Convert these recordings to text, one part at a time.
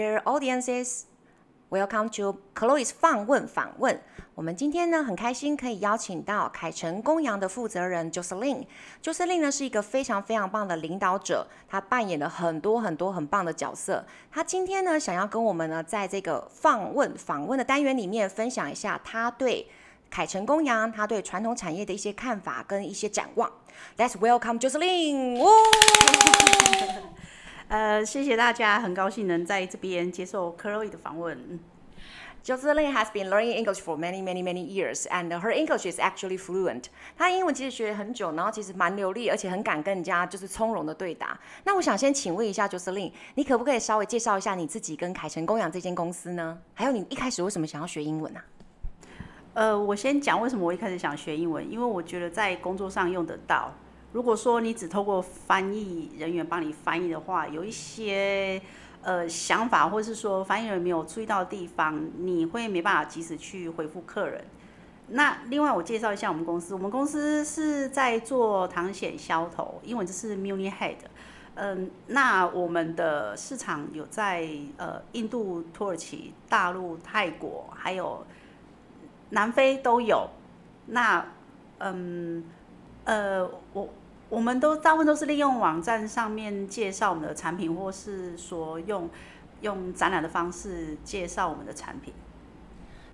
Dear audiences, welcome to Chloe's 放问访问。我们今天呢很开心可以邀请到凯成公羊的负责人 Jocelyn。Jocelyn 呢是一个非常非常棒的领导者，她扮演了很多很多很棒的角色。她今天呢想要跟我们呢在这个放问访问的单元里面分享一下她对凯成公羊，她对传统产业的一些看法跟一些展望。Let's welcome Jocelyn。呃，谢谢大家，很高兴能在这边接受 Chloe 的访问。Jocelyn has been learning English for many, many, many years, and her English is actually fluent. 她英文其实学了很久，然后其实蛮流利，而且很敢跟人家就是从容的对答。那我想先请问一下 Jocelyn，你可不可以稍微介绍一下你自己跟凯成公养这间公司呢？还有你一开始为什么想要学英文呢、啊？呃，我先讲为什么我一开始想学英文，因为我觉得在工作上用得到。如果说你只透过翻译人员帮你翻译的话，有一些呃想法，或是说翻译人员没有注意到的地方，你会没办法及时去回复客人。那另外我介绍一下我们公司，我们公司是在做糖险销头，英文就是 Muni Head。嗯，那我们的市场有在呃印度、土耳其、大陆、泰国，还有南非都有。那嗯呃我。我们都大部分都是利用网站上面介绍我们的产品，或是说用用展览的方式介绍我们的产品。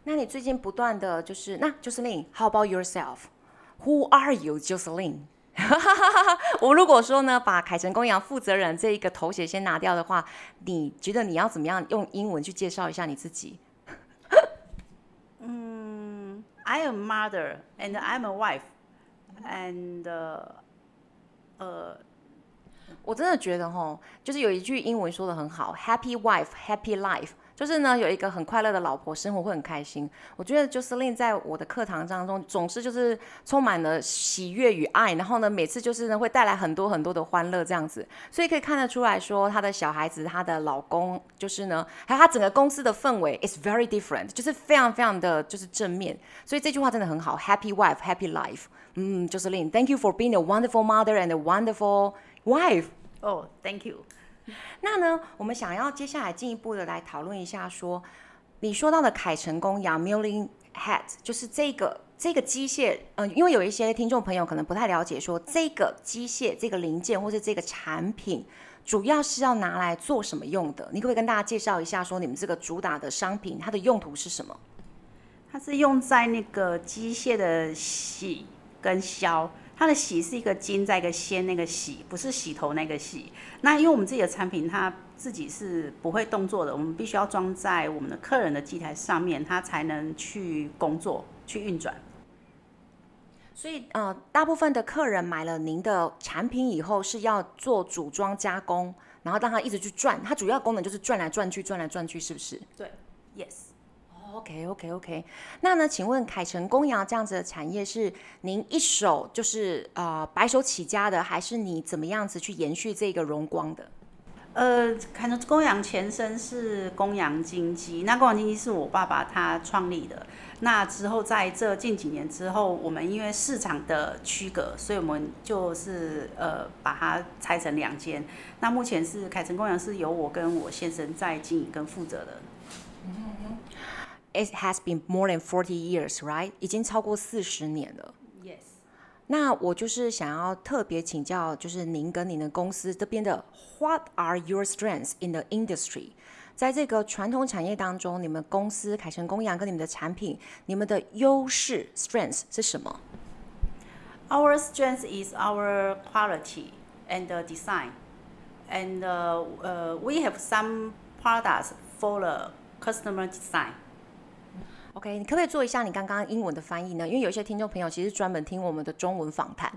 那你最近不断的就是那 Jocelyn，How about yourself？Who are you, Jocelyn？我如果说呢，把凯成公羊负责人这一个头衔先拿掉的话，你觉得你要怎么样用英文去介绍一下你自己？嗯，I am mother and I'm a wife and、uh, 呃，我真的觉得哈，就是有一句英文说的很好，Happy wife, happy life，就是呢有一个很快乐的老婆，生活会很开心。我觉得就是令在我的课堂当中总是就是充满了喜悦与爱，然后呢每次就是呢会带来很多很多的欢乐这样子，所以可以看得出来说，她的小孩子、她的老公，就是呢还有她整个公司的氛围 is very different，就是非常非常的就是正面。所以这句话真的很好，Happy wife, happy life。嗯就是令，Thank you for being a wonderful mother and a wonderful wife。哦，Thank you。那呢，我们想要接下来进一步的来讨论一下，说你说到的凯成公羊 Muniehead，就是这个这个机械，嗯、因为有一些听众朋友可能不太了解，说这个机械这个零件或是这个产品，主要是要拿来做什么用的？你可不可以跟大家介绍一下，说你们这个主打的商品它的用途是什么？它是用在那个机械的洗。跟削，它的洗是一个金，在一个先那个洗，不是洗头那个洗。那因为我们自己的产品，它自己是不会动作的，我们必须要装在我们的客人的机台上面，它才能去工作、去运转。所以，呃，大部分的客人买了您的产品以后，是要做组装加工，然后让它一直去转，它主要功能就是转来转去、转来转去，是不是？对，Yes。OK OK OK，那呢？请问凯成公羊这样子的产业是您一手就是呃白手起家的，还是你怎么样子去延续这个荣光的？呃，凯成公羊前身是公羊经济，那公羊经济是我爸爸他创立的。那之后在这近几年之后，我们因为市场的区隔，所以我们就是呃把它拆成两间。那目前是凯成公羊是由我跟我先生在经营跟负责的。It has been more than forty years, right? 已经超过四十年了。Yes. 那我就是想要特别请教，就是您跟您的公司这边的，What are your strengths in the industry？在这个传统产业当中，你们公司凯成公羊跟你们的产品，你们的优势 strengths 是什么？Our strength is our quality and design, and uh, uh, we have some products for the customer design. OK，你可不可以做一下你刚刚英文的翻译呢？因为有一些听众朋友其实专门听我们的中文访谈。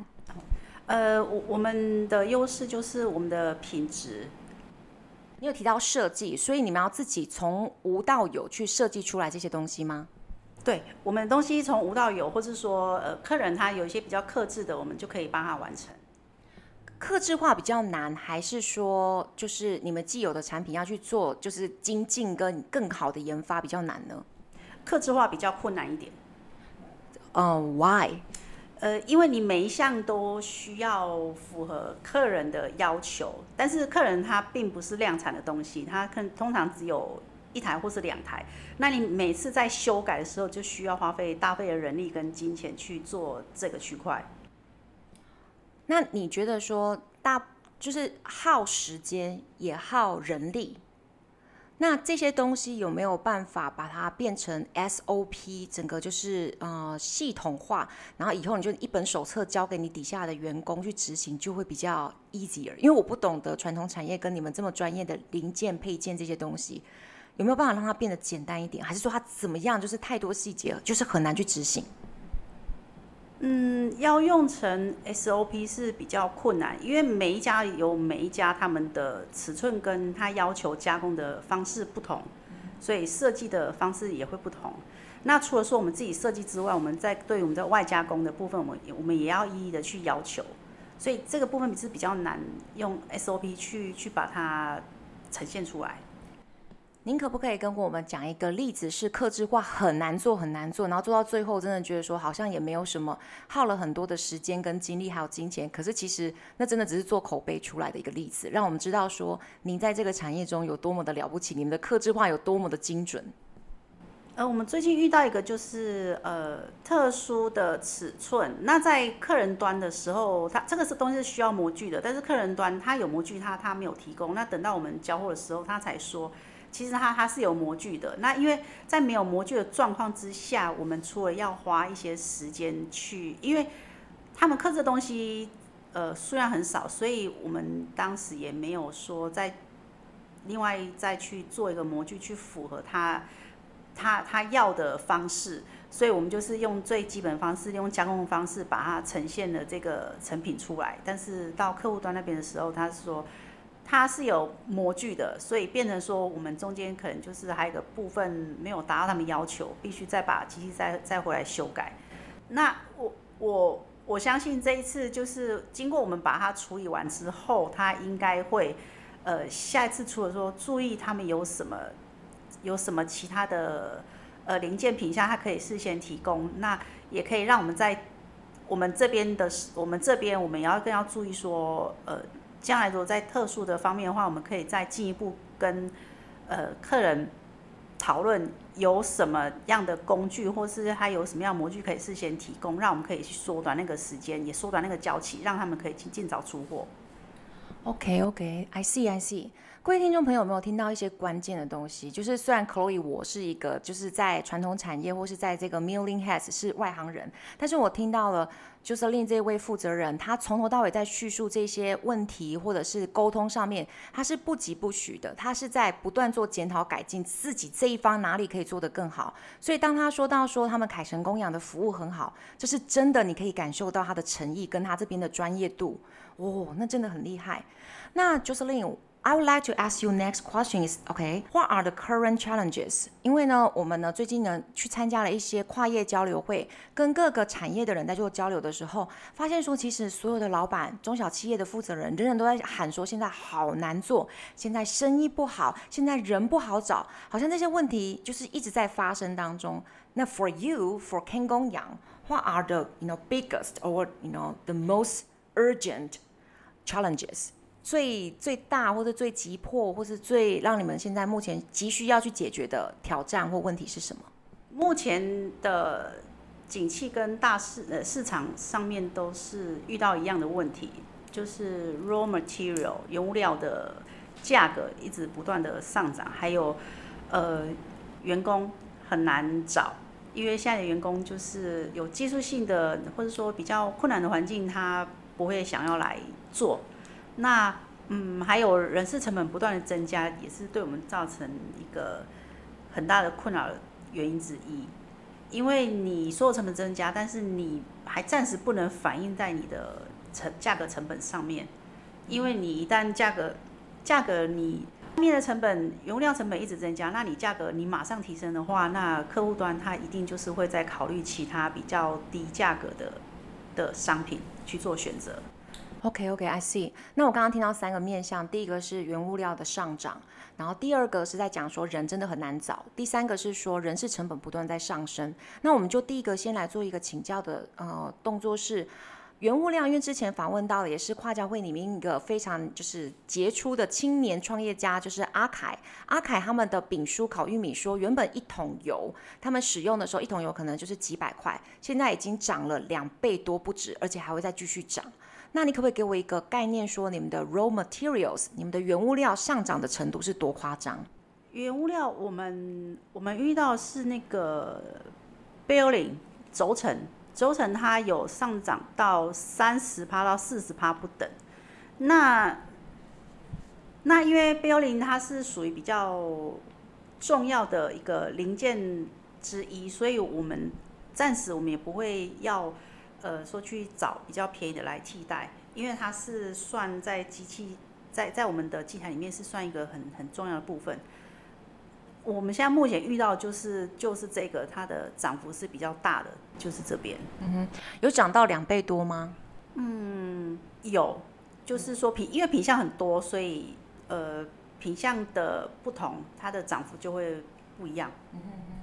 呃，我我们的优势就是我们的品质。你有提到设计，所以你们要自己从无到有去设计出来这些东西吗？对，我们的东西从无到有，或是说呃，客人他有一些比较克制的，我们就可以帮他完成。克制化比较难，还是说就是你们既有的产品要去做，就是精进跟更好的研发比较难呢？客制化比较困难一点，嗯、uh,，Why？呃，因为你每一项都需要符合客人的要求，但是客人他并不是量产的东西，他可通常只有一台或是两台，那你每次在修改的时候就需要花费大费的人力跟金钱去做这个区块。那你觉得说大就是耗时间也耗人力？那这些东西有没有办法把它变成 SOP，整个就是呃系统化，然后以后你就一本手册交给你底下的员工去执行，就会比较 easier。因为我不懂得传统产业跟你们这么专业的零件配件这些东西，有没有办法让它变得简单一点？还是说它怎么样，就是太多细节，就是很难去执行？嗯，要用成 SOP 是比较困难，因为每一家有每一家他们的尺寸跟他要求加工的方式不同，所以设计的方式也会不同。那除了说我们自己设计之外，我们在对我们的外加工的部分，我们我们也要一一的去要求，所以这个部分是比较难用 SOP 去去把它呈现出来。您可不可以跟我们讲一个例子，是克制化很难做很难做，然后做到最后真的觉得说好像也没有什么，耗了很多的时间跟精力还有金钱，可是其实那真的只是做口碑出来的一个例子，让我们知道说您在这个产业中有多么的了不起，你们的克制化有多么的精准。呃，我们最近遇到一个就是呃特殊的尺寸，那在客人端的时候，他这个是东西是需要模具的，但是客人端他有模具，他他没有提供，那等到我们交货的时候，他才说。其实它它是有模具的，那因为在没有模具的状况之下，我们除了要花一些时间去，因为他们刻这东西，呃，数量很少，所以我们当时也没有说再另外再去做一个模具去符合他他他要的方式，所以我们就是用最基本方式，用加工方式把它呈现了这个成品出来。但是到客户端那边的时候，他说。它是有模具的，所以变成说我们中间可能就是还有一个部分没有达到他们要求，必须再把机器再再回来修改。那我我我相信这一次就是经过我们把它处理完之后，它应该会呃下一次除了说注意他们有什么有什么其他的呃零件品项，它可以事先提供，那也可以让我们在我们这边的我们这边我们要更要注意说呃。将来如果在特殊的方面的话，我们可以再进一步跟呃客人讨论有什么样的工具，或是他有什么样模具可以事先提供，让我们可以去缩短那个时间，也缩短那个交期，让他们可以尽尽早出货。OK OK，I see I see。各位听众朋友，有没有听到一些关键的东西？就是虽然 Chloe 我是一个就是在传统产业或是在这个 Milling Heads 是外行人，但是我听到了 Jocelyn 这位负责人，他从头到尾在叙述这些问题或者是沟通上面，他是不疾不徐的，他是在不断做检讨改进，自己这一方哪里可以做得更好。所以当他说到说他们凯成工养的服务很好，这是真的，你可以感受到他的诚意跟他这边的专业度，哦，那真的很厉害。那 Jocelyn。I would like to ask you next question is, okay, what are the current challenges? 因为呢，我们呢最近呢去参加了一些跨业交流会，跟各个产业的人在做交流的时候，发现说其实所有的老板、中小企业的负责人，人人都在喊说现在好难做，现在生意不好，现在人不好找，好像这些问题就是一直在发生当中。那 for you, for Ken Gong Yang,，what are the you know biggest or you know the most urgent challenges? 最最大或者最急迫，或是最让你们现在目前急需要去解决的挑战或问题是什么？目前的景气跟大市呃市场上面都是遇到一样的问题，就是 raw material 原物料的价格一直不断的上涨，还有呃员工很难找，因为现在的员工就是有技术性的或者说比较困难的环境，他不会想要来做。那嗯，还有人事成本不断的增加，也是对我们造成一个很大的困扰原因之一。因为你所有成本增加，但是你还暂时不能反映在你的成价格成本上面，因为你一旦价格价格你面的成本、容量成本一直增加，那你价格你马上提升的话，那客户端他一定就是会在考虑其他比较低价格的的商品去做选择。OK OK，I see。那我刚刚听到三个面向，第一个是原物料的上涨，然后第二个是在讲说人真的很难找，第三个是说人事成本不断在上升。那我们就第一个先来做一个请教的呃动作是。原物料，因为之前访问到的也是跨教会里面一个非常就是杰出的青年创业家，就是阿凯。阿凯他们的炳叔烤玉米说，原本一桶油他们使用的时候，一桶油可能就是几百块，现在已经涨了两倍多不止，而且还会再继续涨。那你可不可以给我一个概念，说你们的 raw materials，你们的原物料上涨的程度是多夸张？原物料，我们我们遇到是那个 bearing 轴承。轴承它有上涨到三十趴到四十趴不等，那那因为 bearing 它是属于比较重要的一个零件之一，所以我们暂时我们也不会要呃说去找比较便宜的来替代，因为它是算在机器在在我们的机台里面是算一个很很重要的部分。我们现在目前遇到就是就是这个它的涨幅是比较大的，就是这边。嗯哼，有涨到两倍多吗？嗯，有，就是说品因为品相很多，所以呃品相的不同，它的涨幅就会不一样。嗯哼，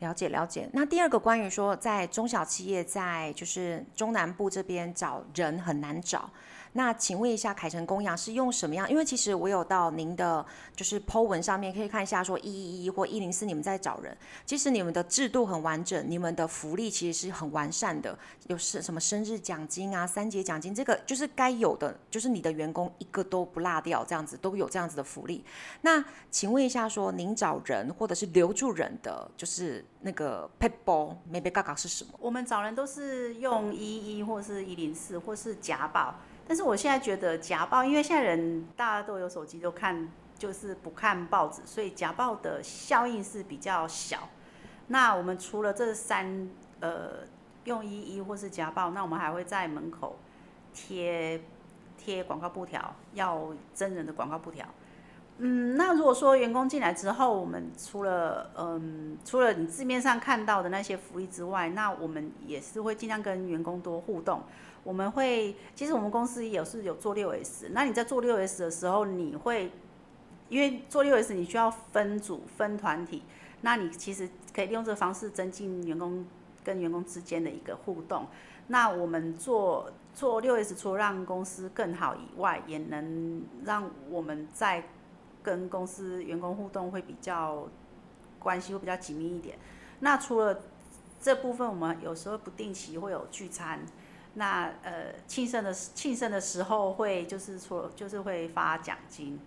了解了解。那第二个关于说在中小企业在就是中南部这边找人很难找。那请问一下，凯成工业是用什么样？因为其实我有到您的就是 Po 文上面可以看一下，说一一一或一零四你们在找人，其实你们的制度很完整，你们的福利其实是很完善的，有是什么生日奖金啊、三节奖金，这个就是该有的，就是你的员工一个都不落掉，这样子都有这样子的福利。那请问一下，说您找人或者是留住人的，就是那个 people maybe 嘎嘎是什么？我们找人都是用一一一或是一零四或是夹报。但是我现在觉得夹报，因为现在人大家都有手机，都看就是不看报纸，所以夹报的效应是比较小。那我们除了这三呃用一一或是夹报，那我们还会在门口贴贴广告布条，要真人的广告布条。嗯，那如果说员工进来之后，我们除了嗯除了你字面上看到的那些福利之外，那我们也是会尽量跟员工多互动。我们会，其实我们公司也是有做六 S。那你在做六 S 的时候，你会，因为做六 S 你需要分组、分团体，那你其实可以利用这个方式增进员工跟员工之间的一个互动。那我们做做六 S，除了让公司更好以外，也能让我们在跟公司员工互动会比较关系会比较紧密一点。那除了这部分，我们有时候不定期会有聚餐。那呃庆生的庆生的时候会就是说就是会发奖金，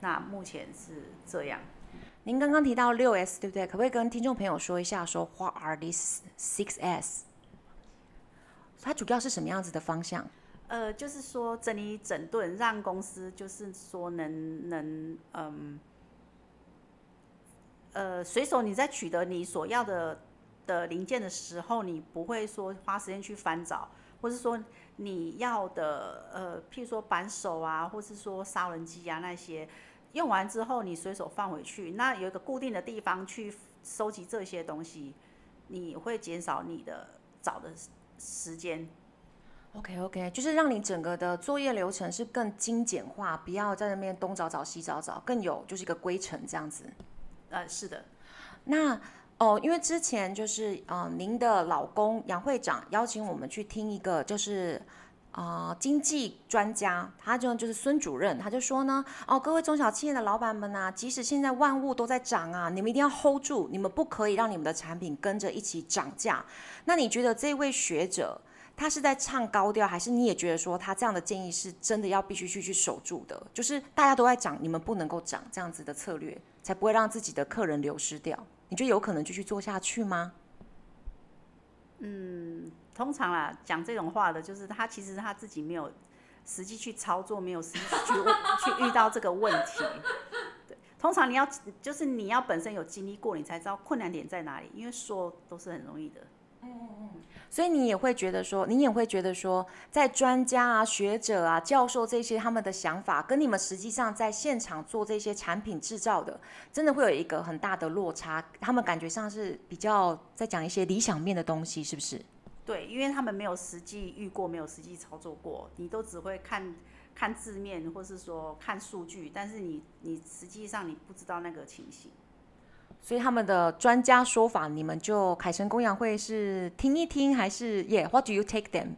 那目前是这样。您刚刚提到六 S 对不对？可不可以跟听众朋友说一下说 What are these six S？它主要是什么样子的方向？呃，就是说整理整顿，让公司就是说能能嗯呃随手你在取得你所要的的零件的时候，你不会说花时间去翻找。或是说你要的呃，譬如说扳手啊，或是说杀人机啊那些，用完之后你随手放回去，那有一个固定的地方去收集这些东西，你会减少你的找的时间。OK OK，就是让你整个的作业流程是更精简化，不要在那边东找找西找找，更有就是一个规程这样子。呃，是的，那。哦，因为之前就是呃，您的老公杨会长邀请我们去听一个就是呃经济专家，他就就是孙主任，他就说呢，哦，各位中小企业的老板们呐，即使现在万物都在涨啊，你们一定要 hold 住，你们不可以让你们的产品跟着一起涨价。那你觉得这位学者他是在唱高调，还是你也觉得说他这样的建议是真的要必须去去守住的？就是大家都在涨，你们不能够涨，这样子的策略才不会让自己的客人流失掉。你就有可能继续做下去吗？嗯，通常啊，讲这种话的，就是他其实他自己没有实际去操作，没有实际去去遇到这个问题。对，通常你要就是你要本身有经历过，你才知道困难点在哪里，因为说都是很容易的。所以你也会觉得说，你也会觉得说，在专家啊、学者啊、教授这些他们的想法，跟你们实际上在现场做这些产品制造的，真的会有一个很大的落差。他们感觉上是比较在讲一些理想面的东西，是不是？对，因为他们没有实际遇过，没有实际操作过，你都只会看看字面，或是说看数据，但是你你实际上你不知道那个情形。所以他们的专家说法，你们就凯神公羊会是听一听，还是 Yeah？What do you take them？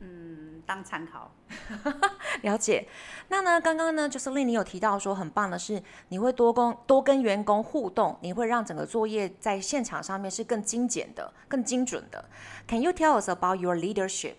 嗯，当参考。了解。那呢，刚刚呢，就是 Jocelyn 你有提到说很棒的是，你会多跟多跟员工互动，你会让整个作业在现场上面是更精简的、更精准的。Can you tell us about your leadership？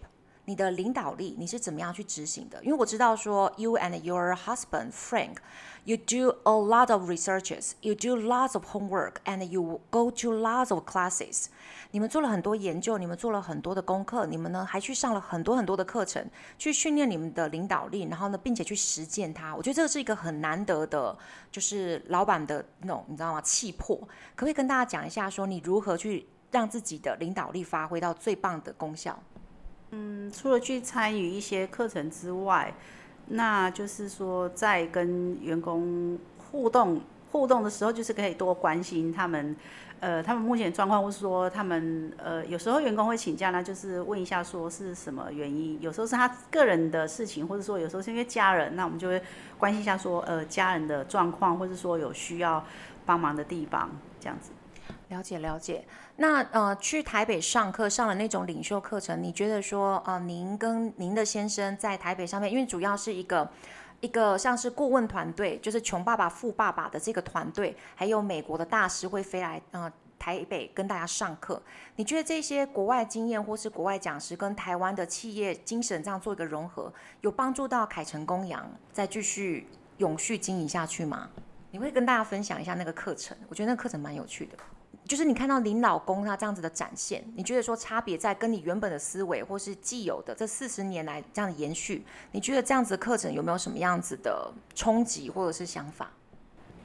你的领导力你是怎么样去执行的？因为我知道说，you and your husband Frank。You do a lot of researches, you do lots of homework, and you go to lots of classes. 你们做了很多研究，你们做了很多的功课，你们呢还去上了很多很多的课程，去训练你们的领导力，然后呢，并且去实践它。我觉得这是一个很难得的，就是老板的那种，你知道吗？气魄。可不可以跟大家讲一下，说你如何去让自己的领导力发挥到最棒的功效？嗯，除了去参与一些课程之外。那就是说，在跟员工互动互动的时候，就是可以多关心他们，呃，他们目前状况，或是说他们，呃，有时候员工会请假呢，就是问一下说是什么原因，有时候是他个人的事情，或者说有时候是因为家人，那我们就会关心一下说，呃，家人的状况，或者说有需要帮忙的地方，这样子。了解了解，那呃，去台北上课上了那种领袖课程，你觉得说呃，您跟您的先生在台北上面，因为主要是一个一个像是顾问团队，就是穷爸爸富爸爸的这个团队，还有美国的大师会飞来呃台北跟大家上课。你觉得这些国外经验或是国外讲师跟台湾的企业精神这样做一个融合，有帮助到凯成公羊再继续永续经营下去吗？你会跟大家分享一下那个课程？我觉得那个课程蛮有趣的。就是你看到您老公他这样子的展现，你觉得说差别在跟你原本的思维或是既有的这四十年来这样的延续，你觉得这样子的课程有没有什么样子的冲击或者是想法？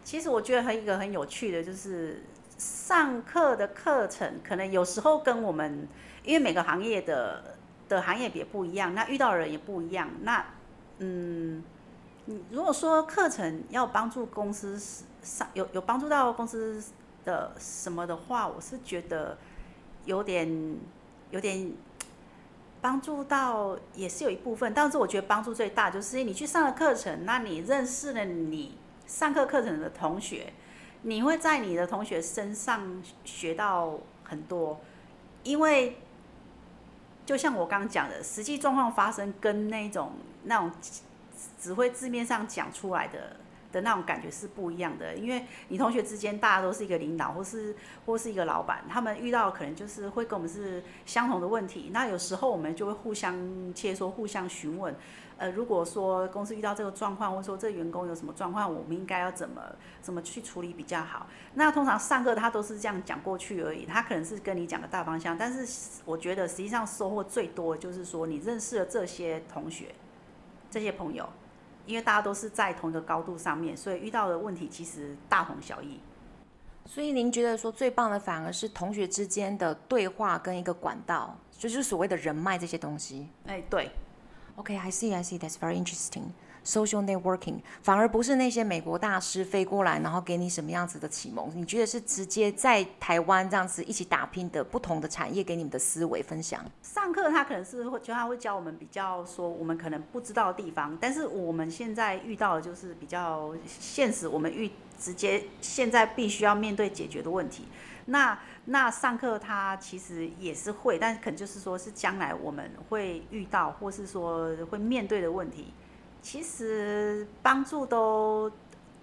其实我觉得很一个很有趣的，就是上课的课程可能有时候跟我们，因为每个行业的的行业也不一样，那遇到人也不一样。那嗯，如果说课程要帮助公司上有有帮助到公司。的什么的话，我是觉得有点有点帮助到，也是有一部分。但是我觉得帮助最大就是你去上了课程，那你认识了你上课课程的同学，你会在你的同学身上学到很多，因为就像我刚刚讲的，实际状况发生跟那种那种只会字面上讲出来的。的那种感觉是不一样的，因为你同学之间大家都是一个领导，或是或是一个老板，他们遇到可能就是会跟我们是相同的问题。那有时候我们就会互相切磋，互相询问。呃，如果说公司遇到这个状况，或者说这员工有什么状况，我们应该要怎么怎么去处理比较好？那通常上课他都是这样讲过去而已，他可能是跟你讲个大方向，但是我觉得实际上收获最多的就是说你认识了这些同学，这些朋友。因为大家都是在同一个高度上面，所以遇到的问题其实大同小异。所以您觉得说最棒的反而是同学之间的对话跟一个管道，就是所谓的人脉这些东西。哎，对。OK，I see，I see，that's very interesting。Social networking 反而不是那些美国大师飞过来，然后给你什么样子的启蒙？你觉得是直接在台湾这样子一起打拼的不同的产业给你们的思维分享？上课他可能是会，就他会教我们比较说我们可能不知道的地方，但是我们现在遇到的就是比较现实，我们遇直接现在必须要面对解决的问题。那那上课他其实也是会，但可能就是说是将来我们会遇到或是说会面对的问题。其实帮助都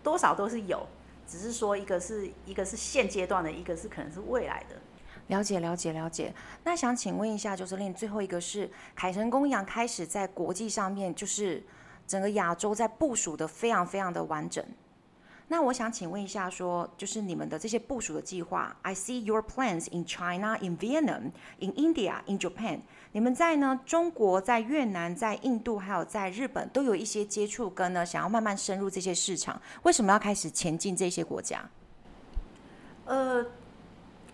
多少都是有，只是说一个是一个是现阶段的，一个是可能是未来的。了解了解了解。那想请问一下，就是令最后一个是凯神公羊开始在国际上面，就是整个亚洲在部署的非常非常的完整。那我想请问一下说，就是你们的这些部署的计划，I see your plans in China, in Vietnam, in India, in Japan。你们在呢中国、在越南、在印度，还有在日本，都有一些接触跟呢想要慢慢深入这些市场。为什么要开始前进这些国家？呃，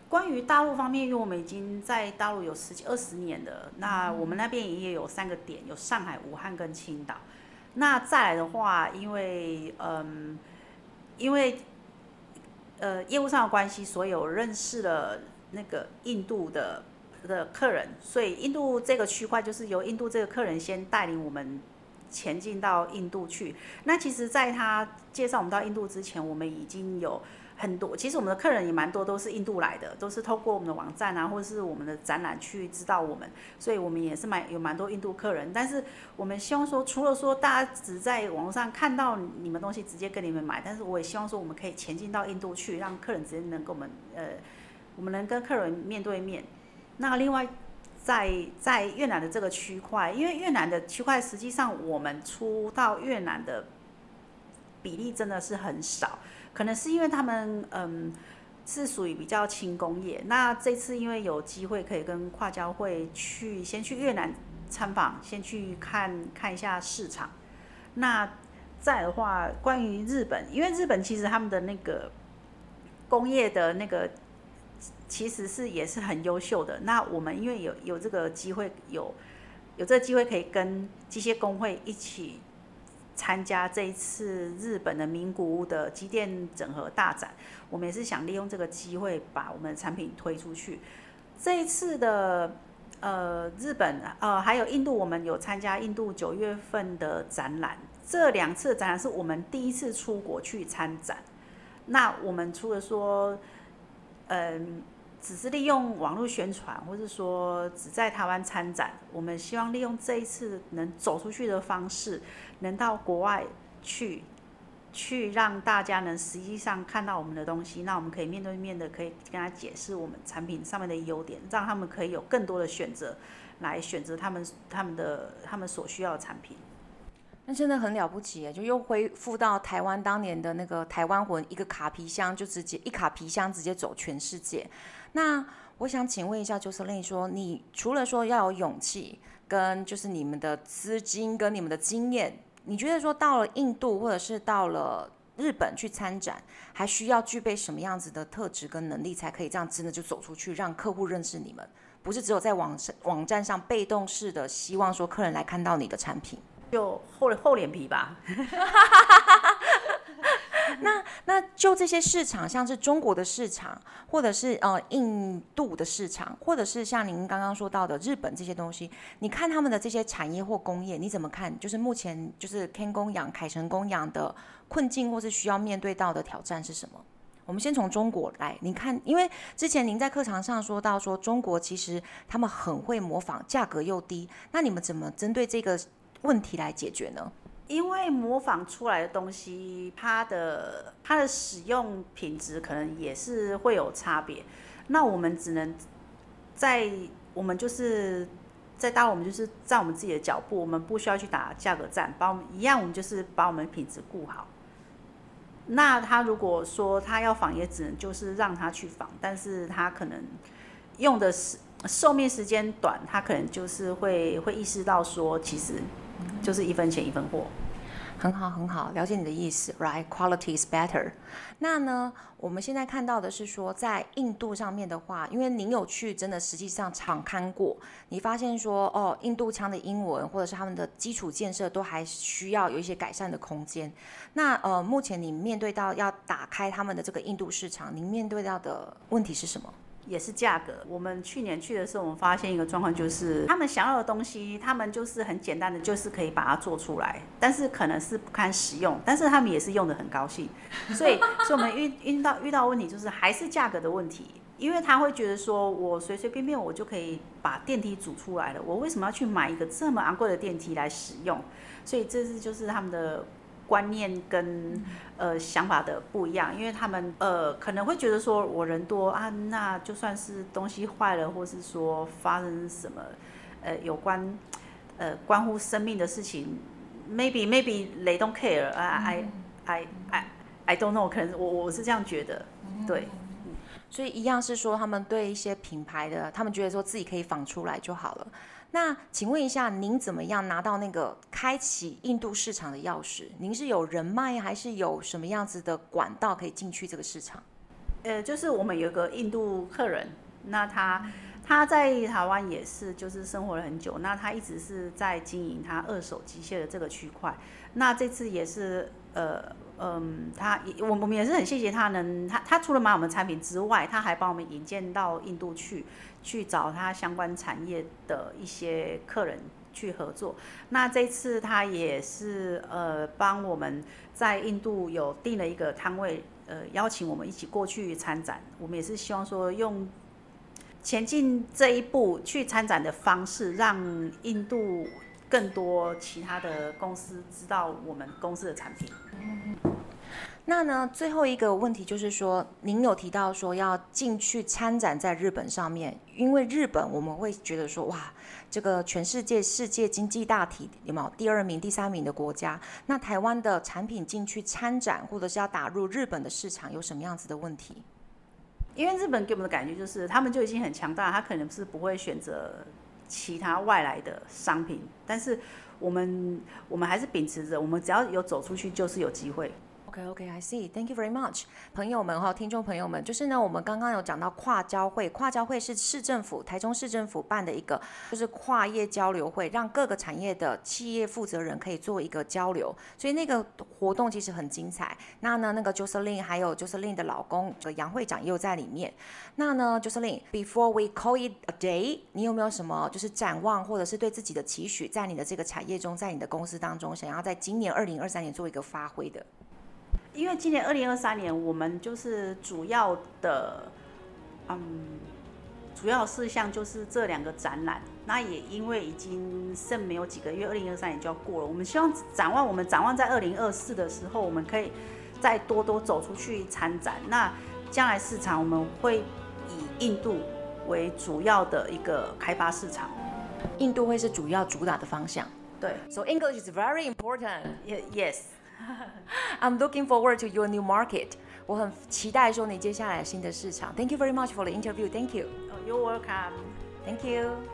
关于大陆方面，因为我们已经在大陆有十几二十年了，那我们那边也有三个点，有上海、武汉跟青岛。那再来的话，因为嗯。因为，呃，业务上的关系，所以我认识了那个印度的的客人，所以印度这个区块就是由印度这个客人先带领我们前进到印度去。那其实，在他介绍我们到印度之前，我们已经有。很多，其实我们的客人也蛮多，都是印度来的，都是透过我们的网站啊，或者是我们的展览去知道我们，所以我们也是蛮有蛮多印度客人。但是我们希望说，除了说大家只在网络上看到你们东西直接跟你们买，但是我也希望说，我们可以前进到印度去，让客人直接能跟我们，呃，我们能跟客人面对面。那另外在在越南的这个区块，因为越南的区块实际上我们出到越南的比例真的是很少。可能是因为他们嗯是属于比较轻工业，那这次因为有机会可以跟跨交会去先去越南参访，先去看看一下市场。那再的话，关于日本，因为日本其实他们的那个工业的那个其实是也是很优秀的。那我们因为有有这个机会，有有这个机会可以跟机械工会一起。参加这一次日本的名古屋的机电整合大展，我们也是想利用这个机会把我们的产品推出去。这一次的呃日本呃还有印度，我们有参加印度九月份的展览。这两次展览是我们第一次出国去参展。那我们除了说嗯。只是利用网络宣传，或是说只在台湾参展，我们希望利用这一次能走出去的方式，能到国外去，去让大家能实际上看到我们的东西，那我们可以面对面的可以跟他解释我们产品上面的优点，让他们可以有更多的选择，来选择他们他们的他们所需要的产品。那真的很了不起，就又恢复到台湾当年的那个台湾魂，一个卡皮箱就直接一卡皮箱直接走全世界。那我想请问一下，Jocelyn 说，你除了说要有勇气，跟就是你们的资金跟你们的经验，你觉得说到了印度或者是到了日本去参展，还需要具备什么样子的特质跟能力，才可以这样真的就走出去，让客户认识你们？不是只有在网上网站上被动式的希望说客人来看到你的产品。就厚厚脸皮吧。那那就这些市场，像是中国的市场，或者是呃印度的市场，或者是像您刚刚说到的日本这些东西，你看他们的这些产业或工业，你怎么看？就是目前就是天工养、凯成工养的困境，或是需要面对到的挑战是什么？我们先从中国来，你看，因为之前您在课堂上说到说中国其实他们很会模仿，价格又低，那你们怎么针对这个？问题来解决呢？因为模仿出来的东西，它的它的使用品质可能也是会有差别。那我们只能在我们就是在当我们就是在我们自己的脚步，我们不需要去打价格战，把我们一样，我们就是把我们品质顾好。那他如果说他要仿，也只能就是让他去仿，但是他可能用的是寿命时间短，他可能就是会会意识到说，其实。就是一分钱一分货，很好很好，了解你的意思，right？Quality is better。那呢，我们现在看到的是说，在印度上面的话，因为您有去真的实际上场看过，你发现说，哦，印度腔的英文或者是他们的基础建设都还需要有一些改善的空间。那呃，目前你面对到要打开他们的这个印度市场，您面对到的问题是什么？也是价格。我们去年去的时候，我们发现一个状况，就是他们想要的东西，他们就是很简单的，就是可以把它做出来，但是可能是不堪使用，但是他们也是用的很高兴。所以，所以我们遇遇到遇到问题，就是还是价格的问题，因为他会觉得说，我随随便便我就可以把电梯组出来了，我为什么要去买一个这么昂贵的电梯来使用？所以这是就是他们的。观念跟呃想法的不一样，因为他们呃可能会觉得说，我人多啊，那就算是东西坏了，或是说发生什么呃有关呃关乎生命的事情，maybe maybe they don't care 啊，I I I I don't know，可能我我是这样觉得，对，所以一样是说他们对一些品牌的，他们觉得说自己可以仿出来就好了。那请问一下，您怎么样拿到那个开启印度市场的钥匙？您是有人脉，还是有什么样子的管道可以进去这个市场？呃，就是我们有个印度客人，那他他在台湾也是，就是生活了很久。那他一直是在经营他二手机械的这个区块。那这次也是，呃，嗯，他也我我们也是很谢谢他能，他他除了买我们产品之外，他还帮我们引荐到印度去，去找他相关产业的一些客人去合作。那这次他也是呃帮我们在印度有订了一个摊位，呃，邀请我们一起过去参展。我们也是希望说用前进这一步去参展的方式，让印度。更多其他的公司知道我们公司的产品。那呢，最后一个问题就是说，您有提到说要进去参展在日本上面，因为日本我们会觉得说，哇，这个全世界世界经济大体有没有第二名、第三名的国家？那台湾的产品进去参展，或者是要打入日本的市场，有什么样子的问题？因为日本给我们的感觉就是，他们就已经很强大，他可能是不会选择。其他外来的商品，但是我们我们还是秉持着，我们只要有走出去，就是有机会。OK，OK，I see，Thank you very much，朋友们哈，听众朋友们，就是呢，我们刚刚有讲到跨交会，跨交会是市政府台中市政府办的一个，就是跨业交流会，让各个产业的企业负责人可以做一个交流，所以那个活动其实很精彩。那呢，那个 j o s e l y n 还有 j o s e l y n 的老公这个杨会长也有在里面。那呢 j o s e l y n b e f o r e we call it a day，你有没有什么就是展望，或者是对自己的期许，在你的这个产业中，在你的公司当中，想要在今年二零二三年做一个发挥的？因为今年二零二三年，我们就是主要的，嗯，主要事项就是这两个展览。那也因为已经剩没有几个月，二零二三年就要过了。我们希望展望，我们展望在二零二四的时候，我们可以再多多走出去参展。那将来市场我们会以印度为主要的一个开发市场，印度会是主要主打的方向。对，So English is very important. Yes. I'm looking forward to your new market. 我很期待说你接下来新的市场。Thank you very much for the interview. Thank you. Oh, you're welcome. Thank you.